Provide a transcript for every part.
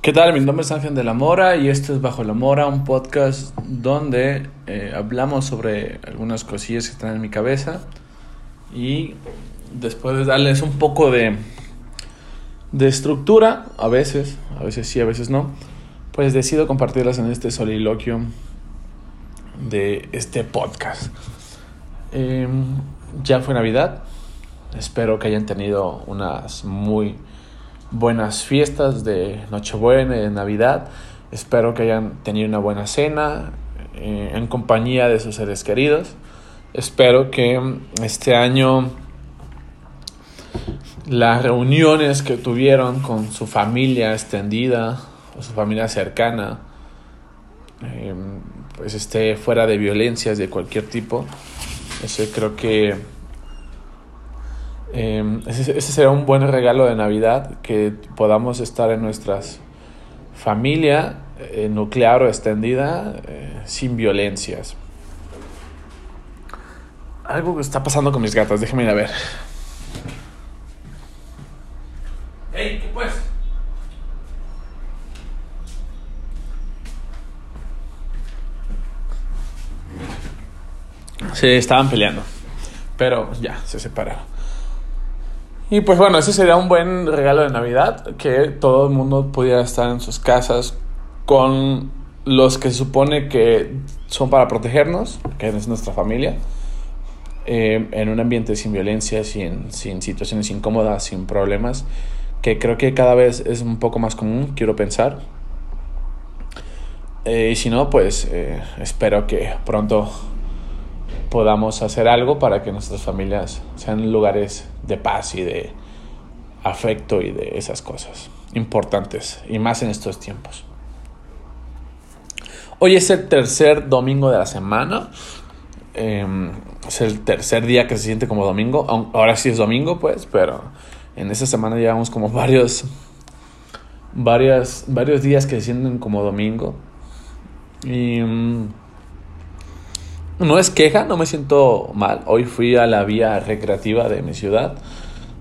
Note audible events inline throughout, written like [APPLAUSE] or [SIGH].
¿Qué tal? Mi nombre es Ángel de la Mora y esto es Bajo la Mora, un podcast donde eh, hablamos sobre algunas cosillas que están en mi cabeza y después de darles un poco de, de estructura, a veces, a veces sí, a veces no, pues decido compartirlas en este soliloquio de este podcast. Em, ya fue Navidad, espero que hayan tenido unas muy buenas fiestas de Nochebuena y de Navidad. Espero que hayan tenido una buena cena eh, en compañía de sus seres queridos. Espero que este año las reuniones que tuvieron con su familia extendida o su familia cercana eh, pues esté fuera de violencias de cualquier tipo. Ese creo que eh, ese, será un buen regalo de Navidad, que podamos estar en nuestras familia eh, nuclear o extendida eh, sin violencias. Algo que está pasando con mis gatas, déjenme ir a ver. ¡Ey! ¿Qué pues? Se estaban peleando, pero ya, se separaron. Y pues bueno, ese sería un buen regalo de Navidad, que todo el mundo pudiera estar en sus casas con los que se supone que son para protegernos, que es nuestra familia, eh, en un ambiente sin violencia, sin, sin situaciones incómodas, sin problemas, que creo que cada vez es un poco más común, quiero pensar. Eh, y si no, pues eh, espero que pronto podamos hacer algo para que nuestras familias sean lugares de paz y de afecto y de esas cosas importantes, y más en estos tiempos. Hoy es el tercer domingo de la semana. Em, es el tercer día que se siente como domingo. Ahora sí es domingo, pues, pero en esta semana llevamos como [LAUGHS] varios, varias, varios días que se sienten como domingo. Y mm, no es queja, no me siento mal. Hoy fui a la vía recreativa de mi ciudad,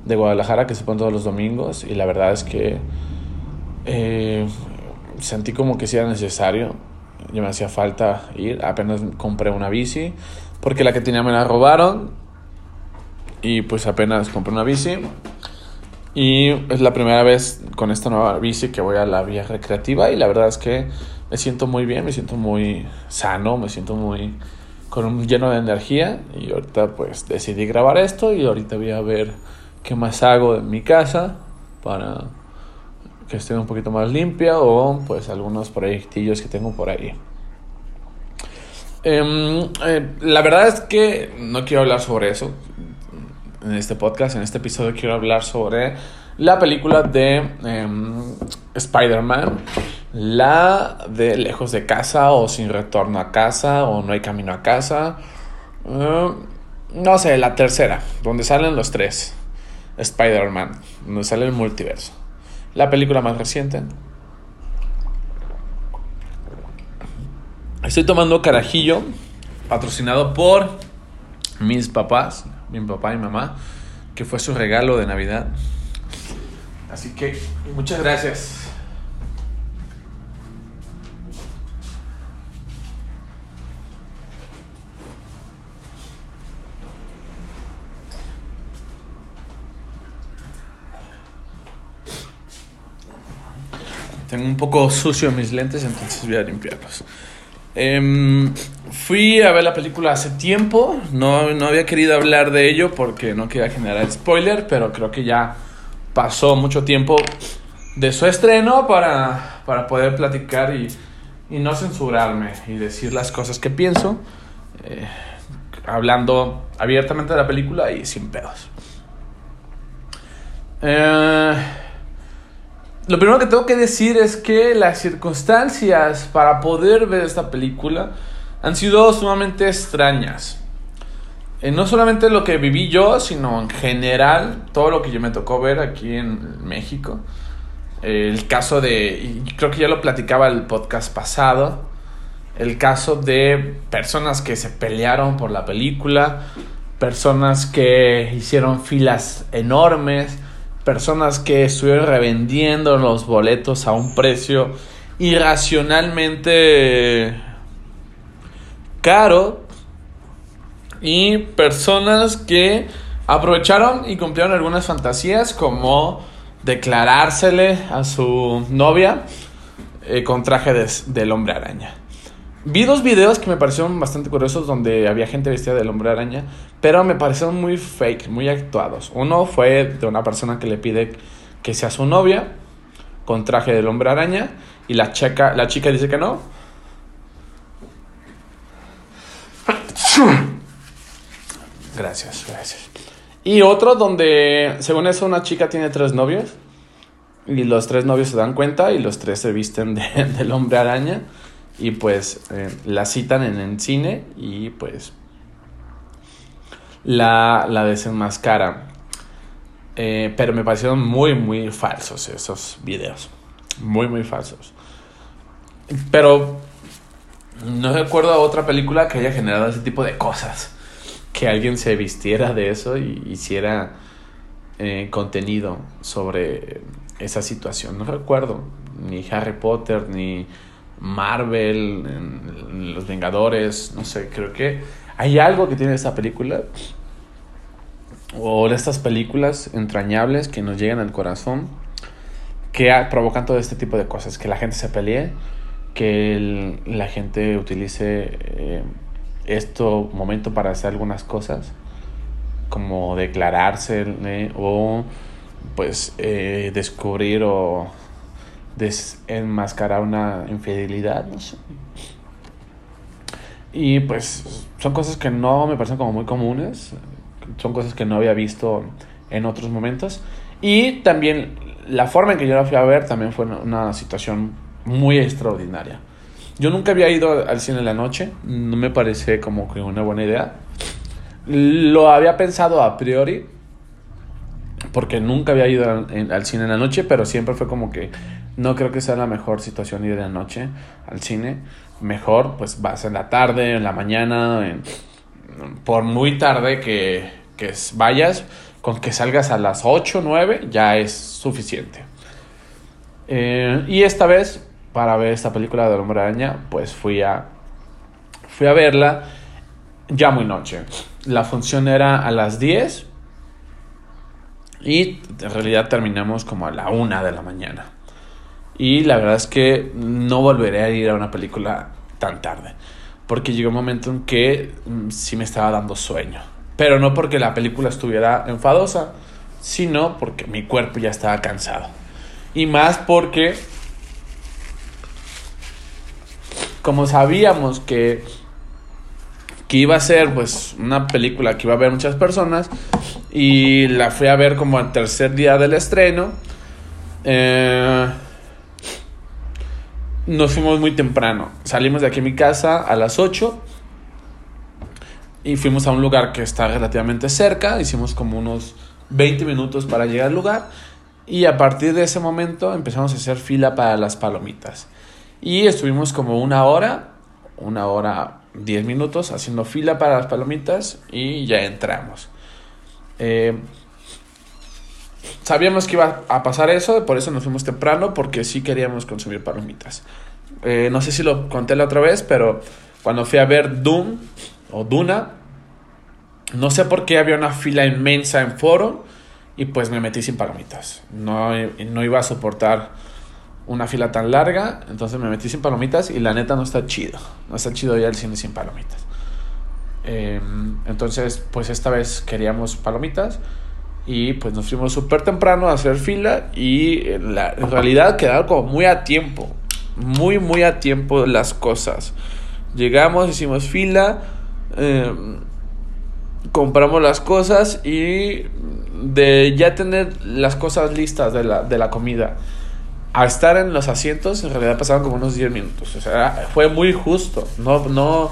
de Guadalajara, que se pone todos los domingos, y la verdad es que eh, sentí como que si era necesario. Ya me hacía falta ir. Apenas compré una bici, porque la que tenía me la robaron. Y pues apenas compré una bici. Y es la primera vez con esta nueva bici que voy a la vía recreativa. Y la verdad es que me siento muy bien, me siento muy sano, me siento muy con un lleno de energía y ahorita pues decidí grabar esto y ahorita voy a ver qué más hago en mi casa para que esté un poquito más limpia o pues algunos proyectillos que tengo por ahí. Em, eh, la verdad es que no quiero hablar sobre eso en este podcast, en este episodio quiero hablar sobre la película de em, Spider-Man la de lejos de casa o sin retorno a casa o no hay camino a casa. Eh, no sé, la tercera, donde salen los tres. Spider-Man, donde sale el multiverso. La película más reciente. Estoy tomando carajillo, patrocinado por mis papás, mi papá y mamá, que fue su regalo de Navidad. Así que muchas gracias. Tengo un poco sucio mis lentes, entonces voy a limpiarlos. Em, fui a ver la película hace tiempo, no, no había querido hablar de ello porque no quería generar spoiler, pero creo que ya pasó mucho tiempo de su estreno para, para poder platicar y, y, no censurarme y decir las cosas que pienso, eh, hablando abiertamente de la película y sin pedos. Eh, lo primero que tengo que decir es que las circunstancias para poder ver esta película han sido sumamente extrañas. Eh, no solamente lo que viví yo, sino en general todo lo que yo me tocó ver aquí en México. el caso de, y creo que ya lo platicaba el podcast pasado, el caso de personas que se pelearon por la película, personas que hicieron filas enormes, personas que estuvieron revendiendo los boletos a un precio irracionalmente caro y personas que aprovecharon y cumplieron algunas fantasías como declarársele a su novia eh, con traje del hombre araña. Vi dos videos que me parecieron bastante curiosos donde había gente vestida del hombre araña, pero me parecieron muy fake, muy actuados. Uno fue de una persona que le pide que sea su novia con traje del hombre araña y la chica, la chica dice que no. Gracias, gracias. Y otro donde, según eso, una chica tiene tres novios y los tres novios se dan cuenta y los tres se visten [LAUGHS] del hombre araña y pues eh, la citan en el cine y pues la, la desenmascara. Eh, pero me parecieron muy, muy falsos esos videos. Muy, muy falsos. Pero no recuerdo otra película que haya generado ese tipo de cosas. Que alguien se vistiera de eso y hiciera eh, contenido sobre esa situación. No recuerdo ni Harry Potter, ni Marvel, Los Vengadores, no sé, creo que hay algo que tiene esta película o estas películas entrañables que nos llegan al corazón que provocan todo este tipo de cosas, que la gente se pelee, que la gente utilice eh, este momento para hacer algunas cosas, como declararse o pues eh, descubrir o desenmascarar una infidelidad, no sé. Y pues son cosas que no me parecen como muy comunes, son cosas que no había visto en otros momentos. Y también la forma en que yo la fui a ver también fue una situación muy extraordinaria. Yo nunca había ido al cine en la noche, no me parece como que una buena idea. Lo había pensado a priori, porque nunca había ido al, cine en la noche, pero siempre fue como que no creo que sea la mejor situación ir de la noche al cine. Mejor, pues vas en la tarde, en la mañana, por muy tarde que, que vayas, con que salgas a las 8 o 9 ya es suficiente. Eh, y esta vez, para ver esta película de Hombre Araña, pues fui a, fui a verla ya muy noche. La función era a las 10 y en realidad terminamos como a la una de la mañana. Y la verdad es que no volveré a ir a una película tan tarde. Porque llegó un momento en que mm, sí me estaba dando sueño. Pero no porque la película estuviera enfadosa, sino porque mi cuerpo ya estaba cansado. Y más porque, como sabíamos que, que iba a ser pues una película que iba a ver muchas personas, y la fui a ver como al tercer día del estreno. Eh, nos fuimos muy temprano. Salimos de aquí a mi casa a las 8 y fuimos a un lugar que está relativamente cerca. Hicimos como unos 20 minutos para llegar al lugar y a partir de ese momento empezamos a hacer fila para las palomitas. Y estuvimos como una hora, una hora, 10 minutos haciendo fila para las palomitas y ya entramos. Eh, sabíamos que iba a pasar eso, por eso nos fuimos temprano, porque sí queríamos consumir palomitas. Eh, no sé si lo conté la otra vez, pero cuando fui a ver Doom o Duna, no sé por qué había una fila inmensa en foro y pues me metí sin palomitas. No, no iba a soportar una fila tan larga, entonces me metí sin palomitas y la neta no está chido. No está chido ya el cine sin palomitas. Em, entonces, pues esta vez queríamos palomitas y pues nos fuimos súper temprano a hacer fila y en, realidad quedaron como muy a tiempo, muy, muy a tiempo las cosas. Llegamos, hicimos fila, em, compramos las cosas y de ya tener las cosas listas de la, de la comida a estar en los asientos, en realidad pasaron como unos 10 minutos. O sea, fue muy justo. No, no,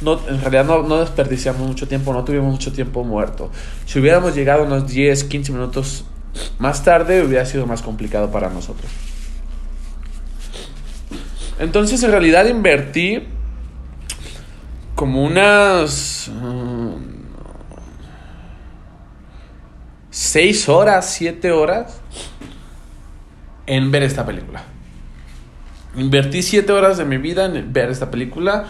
no, en realidad no, desperdiciamos mucho tiempo, no tuvimos mucho tiempo muerto. Si hubiéramos llegado unos 10, 15 minutos más tarde, hubiera sido más complicado para nosotros. Entonces, en realidad invertí como unas seis horas, siete horas en ver esta película. Invertí siete horas de mi vida en ver esta película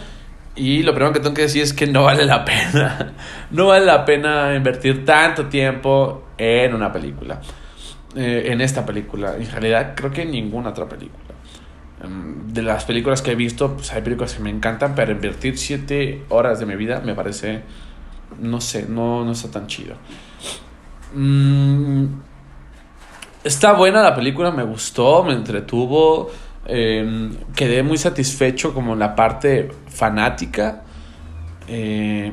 y lo primero que tengo que decir es que no vale la pena. [LAUGHS] No vale la pena invertir tanto tiempo en una película. Eh, en esta película. En realidad creo que en ninguna otra película. Em, de las películas que he visto, pues hay películas que me encantan, pero invertir siete horas de mi vida me parece, no sé, no, no está tan chido. Mm, está buena la película, me gustó, me entretuvo. Em, quedé muy satisfecho como la parte fanática eh,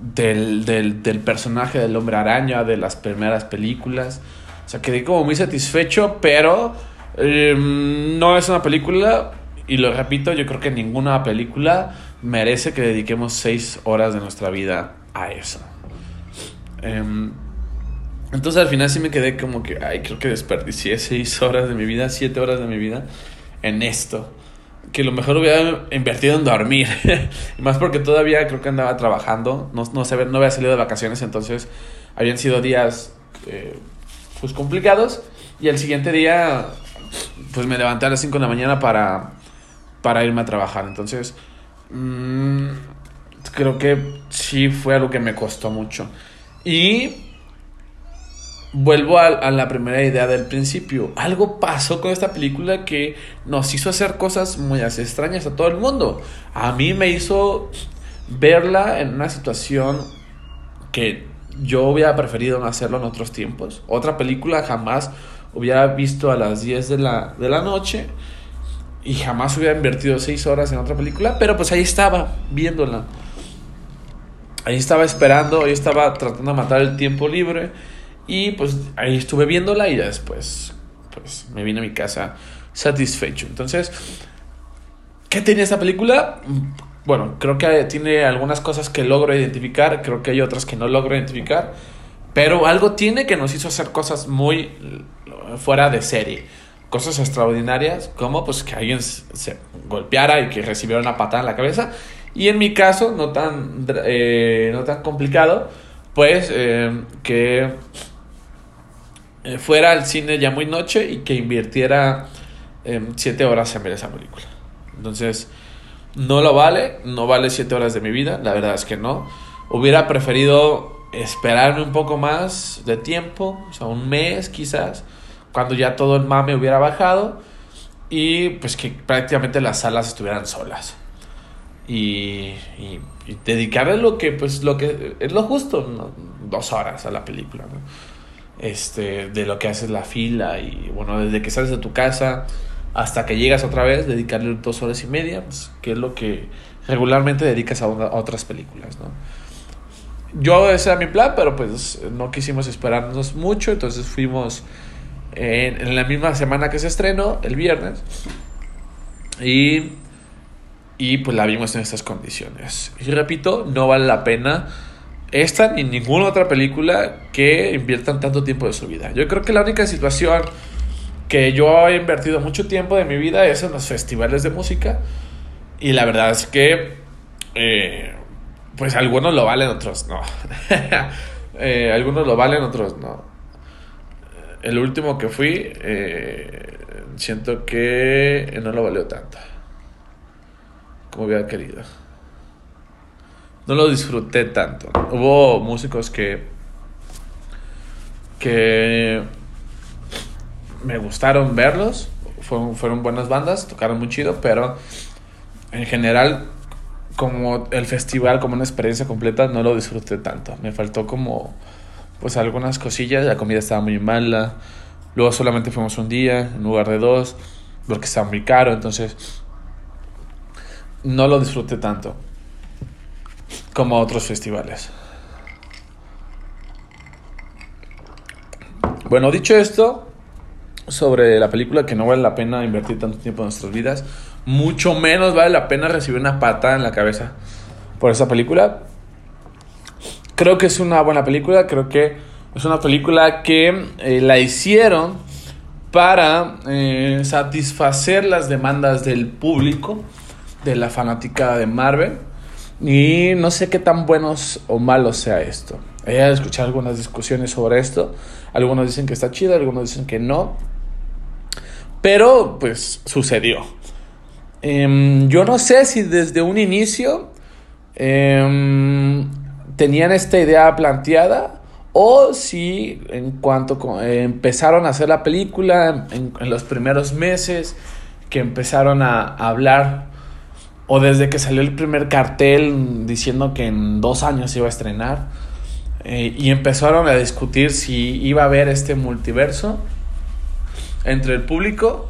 del, del, personaje del hombre araña de las primeras películas. O sea, quedé como muy satisfecho, pero em, no es una película, y lo repito, yo creo que ninguna película merece que dediquemos seis horas de nuestra vida a eso. Entonces al final sí me quedé como que, ay, creo que desperdicié seis horas de mi vida, siete horas de mi vida en esto. Que lo mejor hubiera invertido en dormir. [LAUGHS] más porque todavía creo que andaba trabajando. No, no, se, no había salido de vacaciones, entonces habían sido días eh, pues complicados. Y el siguiente día, pues me levanté a las 5 de la mañana para, para irme a trabajar. Entonces, mmm, creo que sí fue algo que me costó mucho. Y vuelvo a, la primera idea del principio. Algo pasó con esta película que nos hizo hacer cosas muy extrañas a todo el mundo. A mí me hizo verla en una situación que yo hubiera preferido no hacerlo en otros tiempos. Otra película jamás hubiera visto a las 10 de la, de la noche y jamás hubiera invertido 6 horas en otra película, pero pues ahí estaba viéndola. Ahí estaba esperando, ahí estaba tratando de matar el tiempo libre y pues ahí estuve viéndola y ya después pues me vine a mi casa satisfecho. Entonces, ¿qué tenía esta película? Bueno, creo que tiene algunas cosas que logro identificar, creo que hay otras que no logro identificar, pero algo tiene que nos hizo hacer cosas muy fuera de serie. Cosas extraordinarias, como pues que alguien se golpeara y que recibiera una patada en la cabeza. Y en mi caso, no tan, eh, no tan complicado, pues eh, que eh, fuera al cine ya muy noche y que invirtiera eh, siete horas en ver esa película. Entonces, no lo vale, no vale siete horas de mi vida, la verdad es que no. Hubiera preferido esperarme un poco más de tiempo, o sea, un mes quizás, cuando ya todo el mame hubiera bajado y pues que prácticamente las salas estuvieran solas. Y, y, dedicarle lo que, pues, lo que es lo justo, dos horas a la película. ¿no? Este, de lo que haces la fila y bueno, desde que sales de tu casa hasta que llegas otra vez, dedicarle dos horas y media, pues, que es lo que regularmente dedicas a, otras películas, ¿no? Yo ese era mi plan, pero pues no quisimos esperarnos mucho, entonces fuimos en, en la misma semana que se estrenó, el viernes, y, y pues la vimos en estas condiciones. Y repito, no vale la pena esta ni ninguna otra película que inviertan tanto tiempo de su vida. Yo creo que la única situación que yo he invertido mucho tiempo de mi vida es en los festivales de música. Y la verdad es que, eh, pues algunos lo valen, otros no. [LAUGHS] Eh, algunos lo valen, otros no. El último que fui, eh, siento que no lo valió tanto como hubiera querido no lo disfruté tanto. Hubo músicos que que me gustaron verlos, fueron, fueron buenas bandas, tocaron muy chido, pero en general como el festival como una experiencia completa no lo disfruté tanto. Me faltó como pues algunas cosillas, la comida estaba muy mala. Luego solamente fuimos un día en lugar de dos, porque estaba muy caro, entonces no lo disfruté tanto como otros festivales. Bueno, dicho esto, sobre la película que no vale la pena invertir tanto tiempo en nuestras vidas, mucho menos vale la pena recibir una patada en la cabeza por esa película. Creo que es una buena película, creo que es una película que eh, la hicieron para eh, satisfacer las demandas del público, de la fanática de Marvel. Y no sé qué tan buenos o malos sea esto. He escuchado algunas discusiones sobre esto. Algunos dicen que está chido, algunos dicen que no. Pero pues sucedió. Em, yo no sé si desde un inicio em, tenían esta idea planteada o si en cuanto empezaron a hacer la película en, los primeros meses que empezaron a, hablar o desde que salió el primer cartel diciendo que en dos años iba a estrenar eh, y empezaron a discutir si iba a haber este multiverso entre el público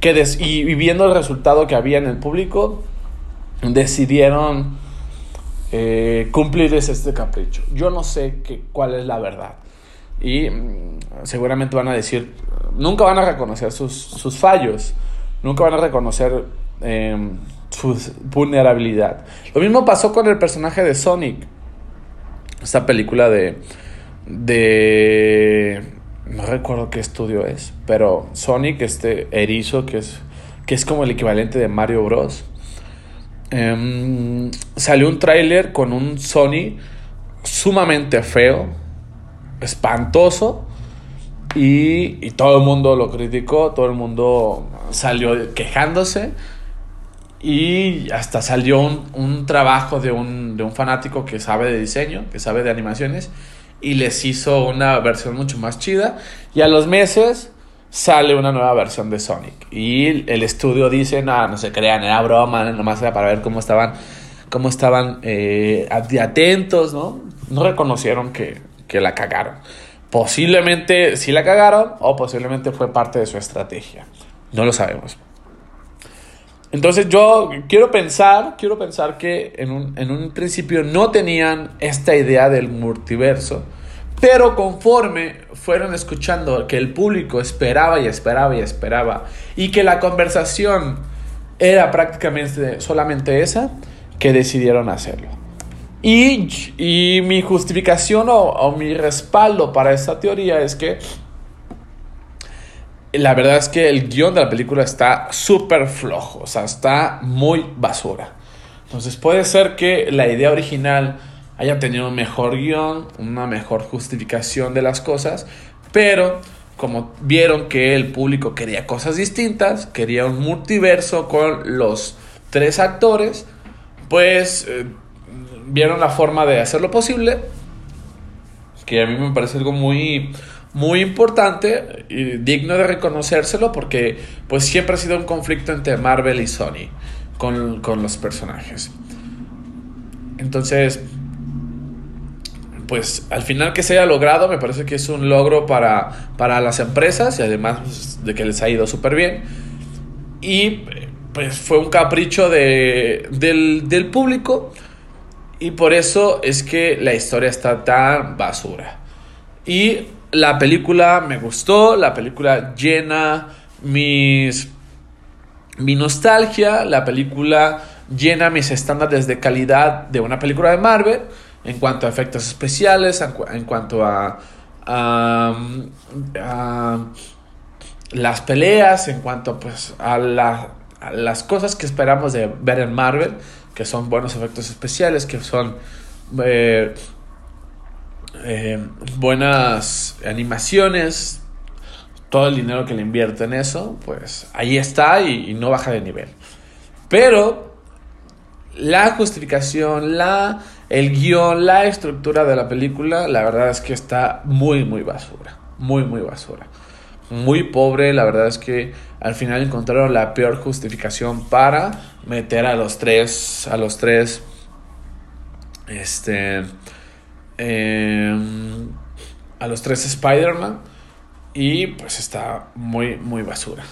que y, viendo el resultado que había en el público decidieron eh, cumplirles este capricho. Yo no sé cuál es la verdad. Y mm, seguramente van a decir, nunca van a reconocer sus, sus fallos, nunca van a reconocer em, su vulnerabilidad. Lo mismo pasó con el personaje de Sonic. Esta película de... de no recuerdo qué estudio es, pero Sonic, este erizo que es, que es como el equivalente de Mario Bros. Em, salió un tráiler con un Sony sumamente feo, espantoso, y, y, todo el mundo lo criticó, todo el mundo salió quejándose, y hasta salió un, un trabajo de un, de un fanático que sabe de diseño, que sabe de animaciones, y les hizo una versión mucho más chida. Y a los meses sale una nueva versión de Sonic. Y el estudio dice, no, no se crean, era broma, nomás era para ver cómo estaban, cómo estaban eh, atentos, ¿no? No reconocieron que, que la cagaron. Posiblemente sí la cagaron o posiblemente fue parte de su estrategia. No lo sabemos. Entonces yo quiero pensar, quiero pensar que en un, en un principio no tenían esta idea del multiverso, pero conforme fueron escuchando que el público esperaba y esperaba y esperaba y que la conversación era prácticamente solamente esa, que decidieron hacerlo. Y, y mi justificación o, o mi respaldo para esta teoría es que la verdad es que el guion de la película está súper flojo, o sea, está muy basura. Entonces puede ser que la idea original haya tenido un mejor guion, una mejor justificación de las cosas, pero como vieron que el público quería cosas distintas, quería un multiverso con los tres actores, pues eh, vieron la forma de hacerlo posible, que a mí me parece algo muy muy importante y digno de reconocérselo porque pues siempre ha sido un conflicto entre Marvel y Sony con, los personajes. Entonces, pues al final que se haya logrado me parece que es un logro para, para las empresas y además pues, de que les ha ido súper bien. Y pues fue un capricho de, del, del público y por eso es que la historia está tan basura. Y la película me gustó, la película llena mis mi nostalgia, la película llena mis estándares de calidad de una película de Marvel en cuanto a efectos especiales, en, cuanto a, a, las peleas, en cuanto pues, a, las cosas que esperamos de ver en Marvel, que son buenos efectos especiales, que son eh, eh, buenas animaciones, todo el dinero que le invierte en eso, pues ahí está y, no baja de nivel. Pero la justificación, la, el guion, la estructura de la película, la verdad es que está muy, muy basura. Muy, muy basura. Muy pobre, la verdad es que al final encontraron la peor justificación para meter a los tres, a los tres, este, Em, a los tres Spider-Man. Y pues está muy, muy basura.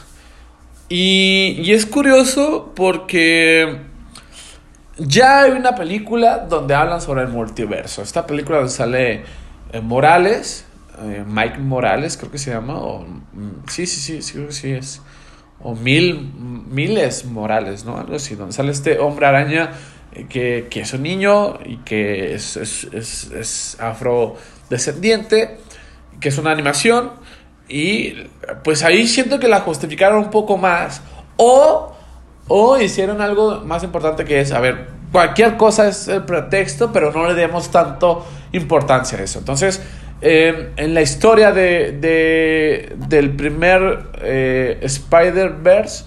Y, y, es curioso porque ya hay una película donde hablan sobre el multiverso. Esta película donde sale eh, Morales, eh, Mike Morales creo que se llama. O, mm, sí, sí, sí, sí, creo que sí es. O Mil, Miles Morales, ¿no? Algo así, donde sale este hombre araña que, es un niño y que es, es, afrodescendiente, que es una animación. Y pues ahí siento que la justificaron un poco más. O, o hicieron algo más importante que es, a ver, cualquier cosa es el pretexto, pero no le demos tanto importancia a eso. Entonces, eh, en la historia de, del primer eh, Spider-Verse,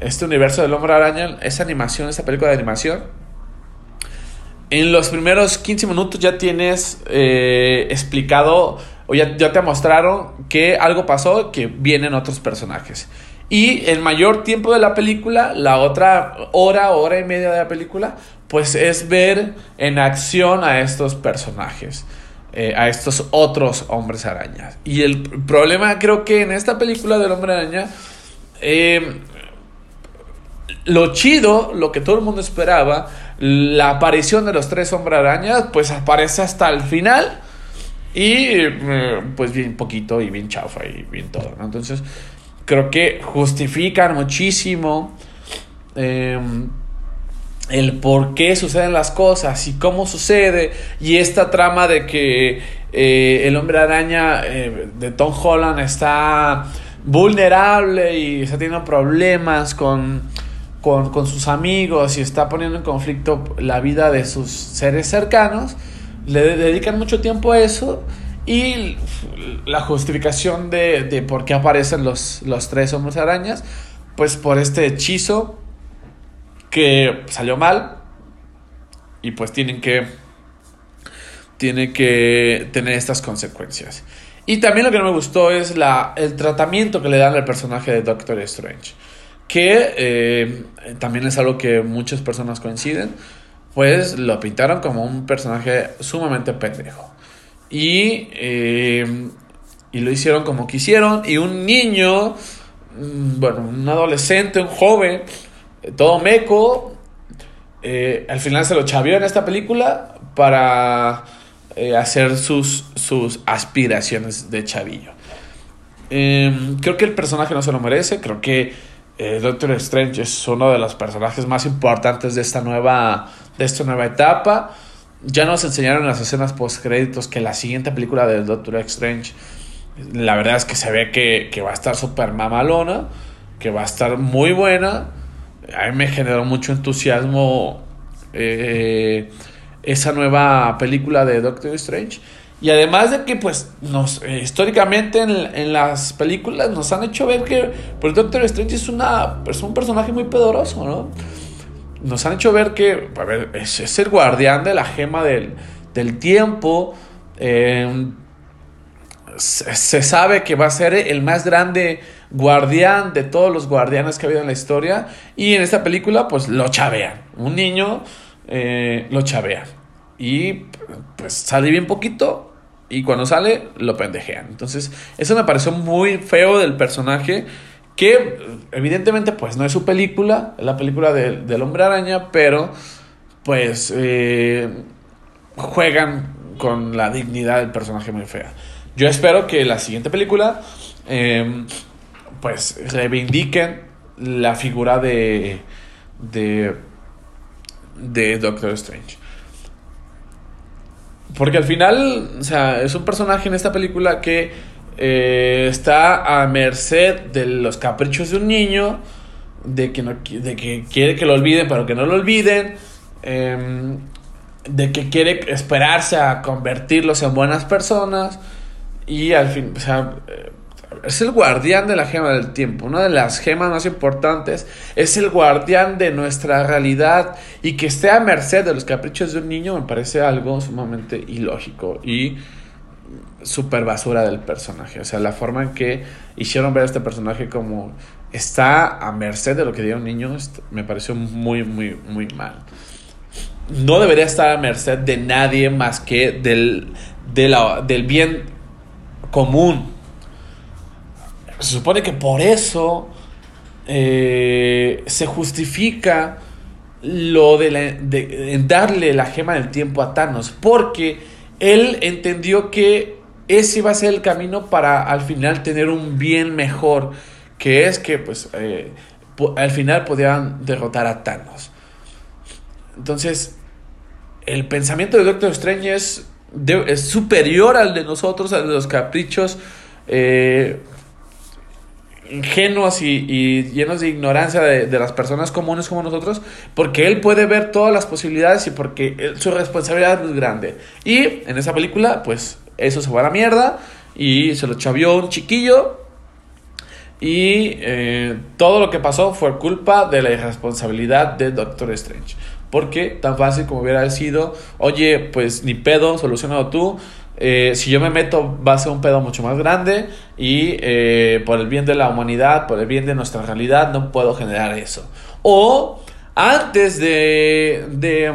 este universo del hombre araña, esa animación, esa película de animación, en los primeros 15 minutos ya tienes eh, explicado o ya, ya, te mostraron que algo pasó, que vienen otros personajes. Y el mayor tiempo de la película, la otra hora, hora y media de la película, pues es ver en acción a estos personajes. Eh, a estos otros hombres arañas. Y el problema creo que en esta película del hombre araña, eh, lo chido, lo que todo el mundo esperaba, la aparición de los tres hombres arañas, pues aparece hasta el final. Y eh, pues bien poquito y bien chafa y bien todo. Entonces, creo que justifican muchísimo el por qué suceden las cosas y cómo sucede y esta trama de que eh, el hombre araña eh, de Tom Holland está vulnerable y está teniendo problemas con, con, sus amigos y está poniendo en conflicto la vida de sus seres cercanos, le dedican mucho tiempo a eso y la justificación de, de por qué aparecen los, los tres hombres arañas, pues por este hechizo que salió mal y pues tienen que que tener estas consecuencias. Y también lo que no me gustó es la, el tratamiento que le dan al personaje de Doctor Strange, que eh, también es algo que muchas personas coinciden, pues lo pintaron como un personaje sumamente pendejo. Y, eh, y lo hicieron como quisieron, y un niño, mm, bueno, un adolescente, un joven, todo meco. Eh, al final se lo chavió en esta película para eh, hacer sus, sus aspiraciones de chavillo. Em, creo que el personaje no se lo merece. Creo que eh, Doctor Strange es uno de los personajes más importantes de esta nueva, de esta nueva etapa. Ya nos enseñaron en las escenas post créditos que la siguiente película de Doctor Strange, la verdad es que se ve que, que va a estar súper mamalona, que va a estar muy buena a mí me generó mucho entusiasmo eh, esa nueva película de Doctor Strange. Y además de que, pues, nos, eh, históricamente en, las películas nos han hecho ver que pues, Doctor Strange es, una, es un personaje muy pedoroso, ¿no? Nos han hecho ver que, a ver, es, el guardián de la gema del, tiempo. Eh, se sabe que va a ser el más grande guardián de todos los guardianes que ha habido en la historia. Y en esta película, pues lo chavean. Un niño eh, lo chavean. Y pues sale bien poquito. Y cuando sale, lo pendejean. Entonces, eso me pareció muy feo del personaje. Que evidentemente, pues no es su película. Es la película del hombre araña. Pero, pues, eh, juegan con la dignidad del personaje muy fea. Yo espero que la siguiente película, em, pues, reivindiquen la figura de, de, de Doctor Strange. Porque al final, o sea, es un personaje en esta película que eh, está a merced de los caprichos de un niño, de que, no, de que quiere que lo olviden, pero que no lo olviden, em, de que quiere esperarse a convertirlos en buenas personas. Y al fin, o sea, es el guardián de la gema del tiempo, una de las gemas más importantes, es el guardián de nuestra realidad y que esté a merced de los caprichos de un niño me parece algo sumamente ilógico y super basura del personaje, o sea, la forma en que hicieron ver a este personaje como está a merced de lo que diga un niño me pareció muy, muy, muy mal. No debería estar a merced de nadie más que del, del bien común. Se supone que por eso eh, se justifica lo de, darle la gema del tiempo a Thanos, porque él entendió que ese iba a ser el camino para al final tener un bien mejor, que es que pues eh, al final podían derrotar a Thanos. Entonces, el pensamiento de Doctor Strange es es superior al de nosotros, al de los caprichos eh, ingenuos y, llenos de ignorancia de, de, las personas comunes como nosotros, porque él puede ver todas las posibilidades y porque su responsabilidad es grande. Y en esa película, pues eso se fue a la mierda y se lo chavió un chiquillo. Y eh, todo lo que pasó fue culpa de la irresponsabilidad de Doctor Strange. Porque tan fácil como hubiera sido, oye, pues ni pedo, solucionado tú. Eh, si yo me meto va a ser un pedo mucho más grande y eh, por el bien de la humanidad, por el bien de nuestra realidad, no puedo generar eso. O antes de, de,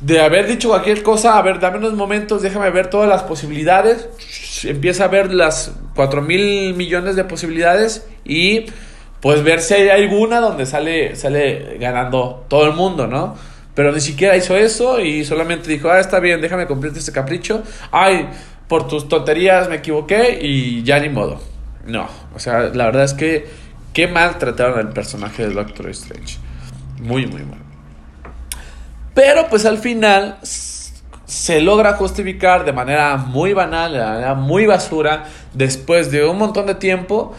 de haber dicho cualquier cosa, a ver, dame unos momentos, déjame ver todas las posibilidades, empieza a ver las 4 mil millones de posibilidades y pues ver si hay alguna donde sale, sale ganando todo el mundo, ¿no? Pero ni siquiera hizo eso y solamente dijo, ah, está bien, déjame cumplirte este capricho. Ay, por tus tonterías me equivoqué y ya ni modo. No, o sea, la verdad es que qué mal trataron al personaje de Doctor Strange. Muy, muy mal. Pero pues al final se logra justificar de manera muy banal, de manera muy basura, después de un montón de tiempo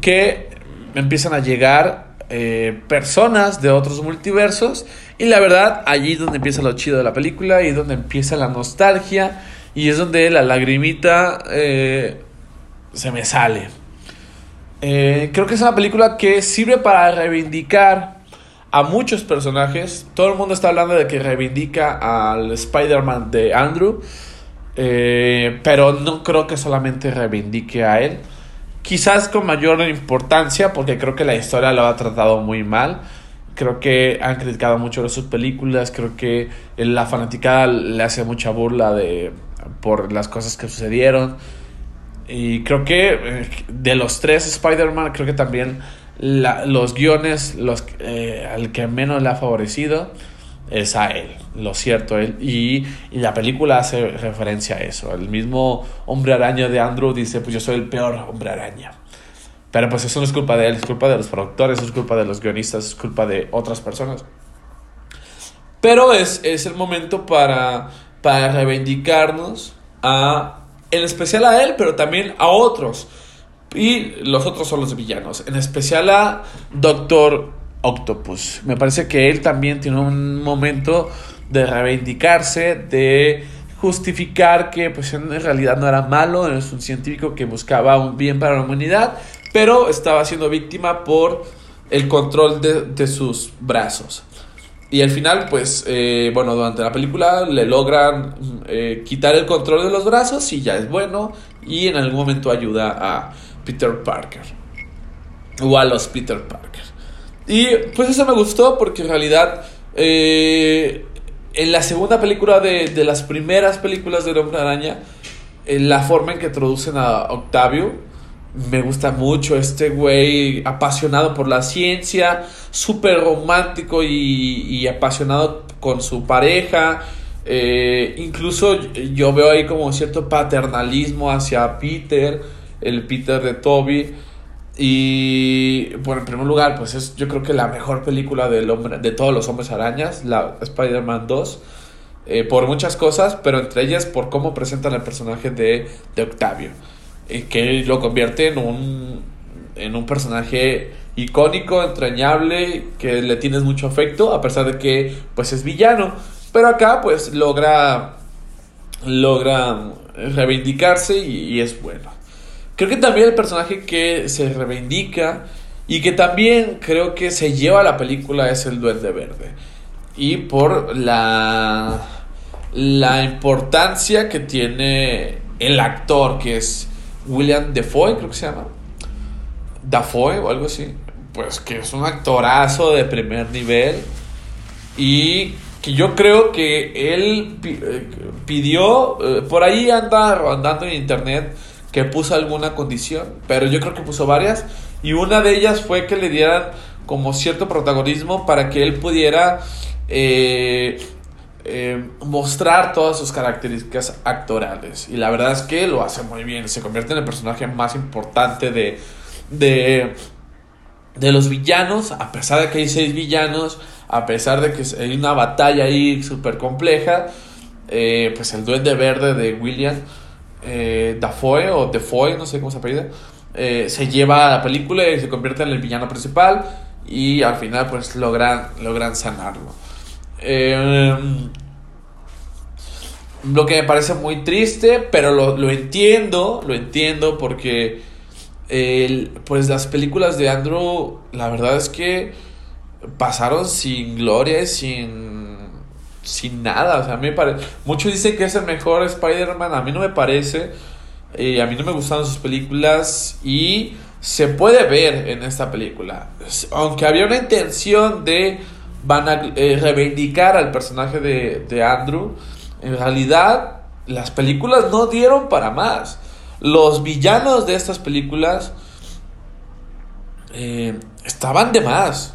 que empiezan a llegar eh, personas de otros multiversos. Y la verdad, allí es donde empieza lo chido de la película y es donde empieza la nostalgia y es donde la lagrimita eh, se me sale. Eh, creo que es una película que sirve para reivindicar a muchos personajes. Todo el mundo está hablando de que reivindica al Spider-Man de Andrew. pero no creo que solamente reivindique a él. Quizás con mayor importancia, porque creo que la historia lo ha tratado muy mal. Creo que han criticado mucho sus películas. Creo que la fanaticada le hace mucha burla de, por las cosas que sucedieron. Y creo que eh, de los tres Spider-Man, creo que también los guiones, los, eh, al que menos le ha favorecido es a él, lo cierto, él. Y, la película hace referencia a eso. El mismo hombre araña de Andrew dice, pues yo soy el peor hombre araña. Pero pues eso no es culpa de él, es culpa de los productores, es culpa de los guionistas, es culpa de otras personas. Pero es, es el momento para, para reivindicarnos a, en especial a él, pero también a otros. Y los otros son los villanos, en especial a Doctor Octopus. Me parece que él también tiene un momento de reivindicarse, de justificar que pues en realidad no era malo, es un científico que buscaba un bien para la humanidad, pero estaba siendo víctima por el control de, sus brazos. Y al final, pues, eh, bueno, durante la película le logran eh, quitar el control de los brazos y ya es bueno. Y en algún momento ayuda a Peter Parker. O a los Peter Parker. Y pues eso me gustó porque en realidad eh, en la segunda película de, de, las primeras películas de Hombre Araña, en la forma en que introducen a Octavio, me gusta mucho este güey apasionado por la ciencia, súper romántico y, apasionado con su pareja. Eh, incluso yo veo ahí como cierto paternalismo hacia Peter, el Peter de Toby. Y bueno, en primer lugar, pues es yo creo que la mejor película del hombre, de todos los hombres arañas, la Spider-Man 2, eh, por muchas cosas, pero entre ellas por cómo presentan el personaje de, de Octavio, eh, que lo convierte en un, en un personaje icónico, entrañable, que le tienes mucho afecto, a pesar de que pues es villano. Pero acá pues logra, logra reivindicarse y es bueno. Creo que también el personaje que se reivindica y que también creo que se lleva a la película es el Duende Verde. Y por la, la importancia que tiene el actor, que es William Defoe, creo que se llama. Dafoe o algo así. Pues que es un actorazo de primer nivel. Y que yo creo que él eh, pidió, eh, por ahí anda andando en internet que puso alguna condición, pero yo creo que puso varias y una de ellas fue que le dieran como cierto protagonismo para que él pudiera eh, eh, mostrar todas sus características actorales. Y la verdad es que lo hace muy bien, se convierte en el personaje más importante de, de, de los villanos, a pesar de que hay seis villanos, a pesar de que hay una batalla ahí súper compleja, eh, pues el duende verde de William eh, Dafoe o Defoe, no sé cómo se apellida, eh, se lleva a la película y se convierte en el villano principal y al final pues logran, logran sanarlo. Eh, lo que me parece muy triste, pero lo, lo entiendo, lo entiendo porque pues las películas de Andrew, la verdad es que pasaron sin gloria, sin, sin nada. O sea, a mí me parece. Muchos dicen que es el mejor Spider-Man, a mí no me parece. Eh, a mí no me gustaron sus películas y se puede ver en esta película. Aunque había una intención de van a eh, reivindicar al personaje de, de Andrew, en realidad las películas no dieron para más. Los villanos de estas películas eh, estaban de más.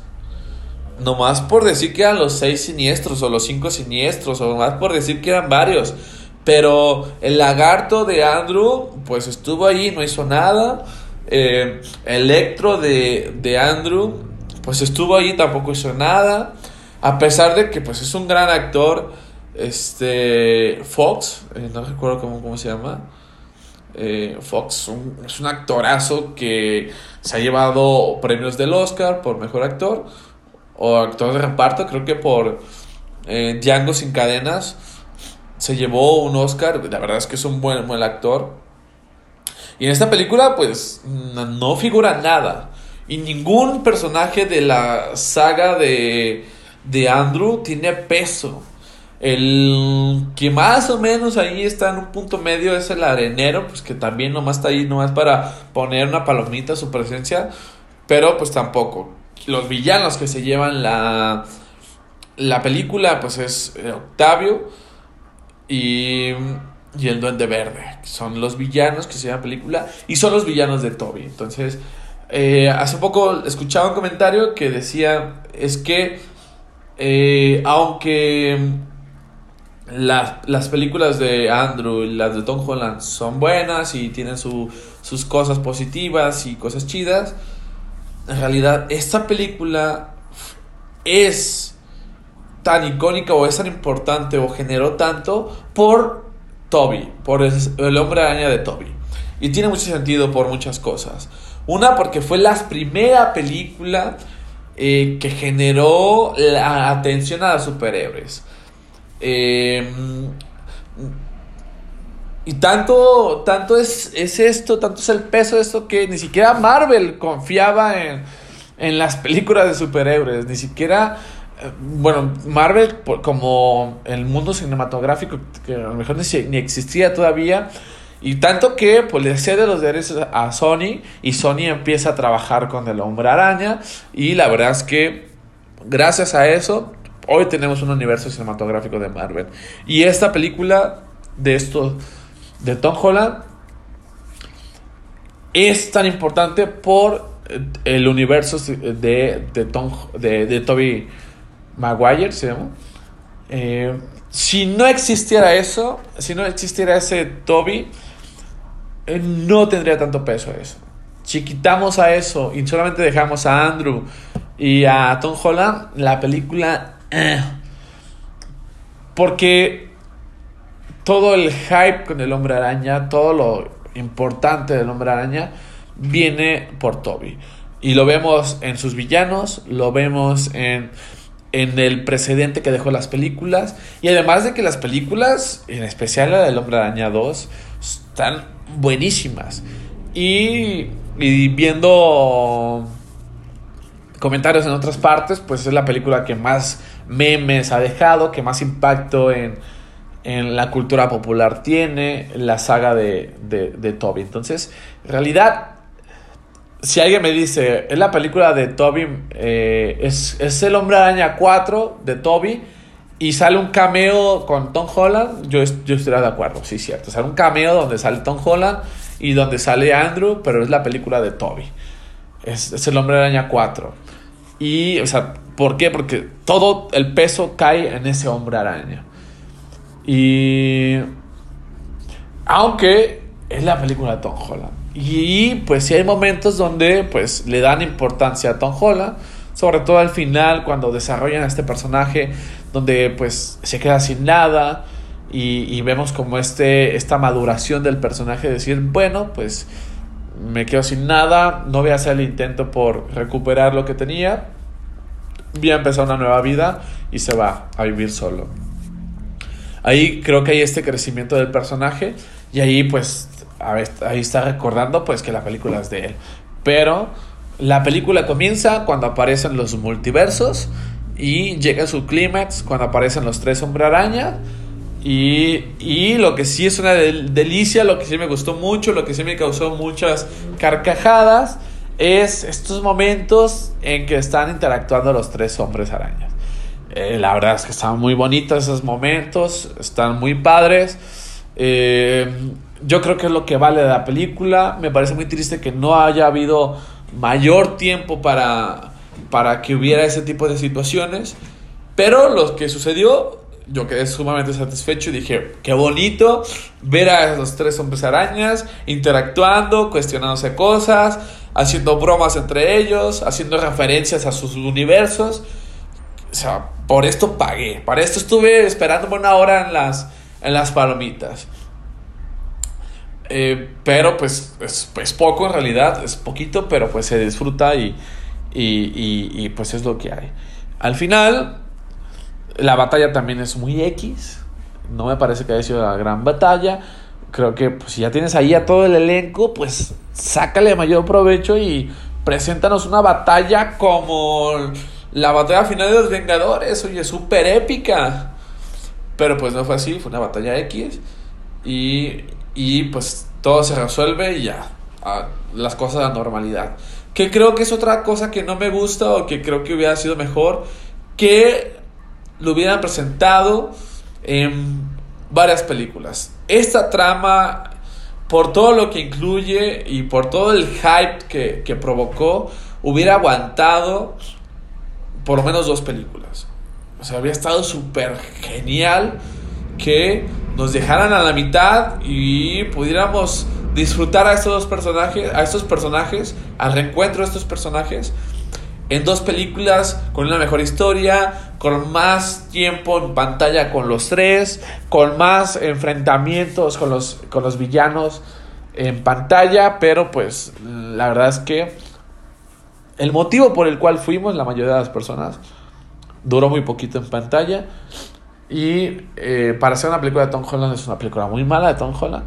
Nomás por decir que eran los seis siniestros o los cinco siniestros o nomás por decir que eran varios. Pero el lagarto de Andrew pues estuvo ahí, no hizo nada. Eh, Electro de, de Andrew pues estuvo ahí, tampoco hizo nada. A pesar de que pues es un gran actor. Este Fox, eh, no recuerdo cómo, cómo se llama. Eh, Fox es un actorazo que se ha llevado premios del Oscar por mejor actor o actor de reparto, creo que por eh, Django sin cadenas se llevó un Oscar, la verdad es que es un buen, buen actor. Y en esta película pues no figura nada. Y ningún personaje de la saga de, de Andrew tiene peso. El que más o menos ahí está en un punto medio es el arenero, pues que también nomás está ahí, nomás para poner una palomita a su presencia, pero pues tampoco. Los villanos que se llevan la, la película, pues es eh, Octavio y, y el Duende Verde. Son los villanos que se llevan la película y son los villanos de Toby. Entonces, eh, hace poco escuchaba un comentario que decía, es que, eh, aunque las, películas de Andrew y las de Tom Holland son buenas y tienen sus cosas positivas y cosas chidas. En realidad, esta película es tan icónica o es tan importante o generó tanto por Toby, por el, hombre araña de Toby. Y tiene mucho sentido por muchas cosas. Una, porque fue la primera película eh, que generó la atención a los superhéroes. Em, y tanto, tanto es, es, esto, tanto es el peso de esto que ni siquiera Marvel confiaba en, en las películas de superhéroes, ni siquiera, eh, bueno, Marvel como el mundo cinematográfico que a lo mejor ni, existía todavía, y tanto que pues le cede los derechos a Sony y Sony empieza a trabajar con el hombre araña. Y la verdad es que gracias a eso Hoy tenemos un universo cinematográfico de Marvel. Y esta película de esto, de Tom Holland, es tan importante por el universo de, de, Tom, de, de Toby Maguire. Eh, si no existiera eso, si no existiera ese Toby, eh, no tendría tanto peso eso. Si quitamos a eso y solamente dejamos a Andrew y a Tom Holland, la película eh. Porque todo el hype con el hombre araña, todo lo importante del hombre araña, viene por Toby. Y lo vemos en sus villanos, lo vemos en, en el precedente que dejó las películas. Y además de que las películas, en especial la del hombre araña 2, están buenísimas. Y, y viendo comentarios en otras partes, pues es la película que más memes ha dejado, que más impacto en, en la cultura popular tiene la saga de, de, Toby. Entonces, en realidad, si alguien me dice, es la película de Toby, eh, es, es, El Hombre Araña 4 de Toby, y sale un cameo con Tom Holland, yo, yo estaría de acuerdo, sí, cierto. Sale un cameo donde sale Tom Holland y donde sale Andrew, pero es la película de Toby. Es, es El Hombre Araña 4. Y, o sea, ¿Por qué? Porque todo el peso cae en ese hombre araña. Y. Aunque es la película de Tom Holland. Y pues sí hay momentos donde pues le dan importancia a Tom Holland. Sobre todo al final, cuando desarrollan a este personaje, donde pues se queda sin nada. Y, y vemos como este, esta maduración del personaje, decir, bueno, pues me quedo sin nada, no voy a hacer el intento por recuperar lo que tenía, voy a empezar una nueva vida y se va a vivir solo. Ahí creo que hay este crecimiento del personaje y ahí pues ahí está recordando pues que la película es de él. Pero la película comienza cuando aparecen los multiversos y llega su clímax cuando aparecen los tres hombre araña. Y, lo que sí es una delicia, lo que sí me gustó mucho, lo que sí me causó muchas carcajadas, es estos momentos en que están interactuando los tres hombres arañas. Eh, la verdad es que están muy bonitos esos momentos, están muy padres. Eh, yo creo que es lo que vale de la película. Me parece muy triste que no haya habido mayor tiempo para, para que hubiera ese tipo de situaciones. Pero lo que sucedió, yo quedé sumamente satisfecho y dije, qué bonito ver a los tres hombres arañas interactuando, cuestionándose cosas, haciendo bromas entre ellos, haciendo referencias a sus universos. O sea, por esto pagué. Para esto estuve esperando una hora en las, en las palomitas. Eh, pero pues es, poco en realidad, es poquito, pero pues se disfruta y, y, pues es lo que hay. Al final, la batalla también es muy X. No me parece que haya sido la gran batalla. Creo que pues, si ya tienes ahí a todo el elenco, pues sácale mayor provecho y preséntanos una batalla como la batalla final de los Vengadores. Oye, súper épica. Pero pues no fue así, fue una batalla X. Y, y pues todo se resuelve y ya, las cosas a la normalidad. Que creo que es otra cosa que no me gusta o que creo que hubiera sido mejor que lo hubieran presentado en varias películas. Esta trama, por todo lo que incluye y por todo el hype que, que provocó, hubiera aguantado por lo menos dos películas. O sea, había estado súper genial que nos dejaran a la mitad y pudiéramos disfrutar a estos dos personajes, a estos personajes, al reencuentro de estos personajes en dos películas con una mejor historia, con más tiempo en pantalla con los tres, con más enfrentamientos con los, con los villanos en pantalla, pero pues la verdad es que el motivo por el cual fuimos, la mayoría de las personas, duró muy poquito en pantalla. Y eh, para hacer una película de Tom Holland es una película muy mala de Tom Holland.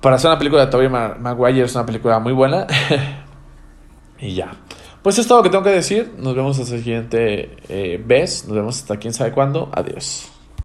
Para hacer una película de Tobey Maguire es una película muy buena. [LAUGHS] y ya. Pues es todo lo que tengo que decir. Nos vemos hasta el siguiente eh, vez. Nos vemos hasta quién sabe cuándo. Adiós.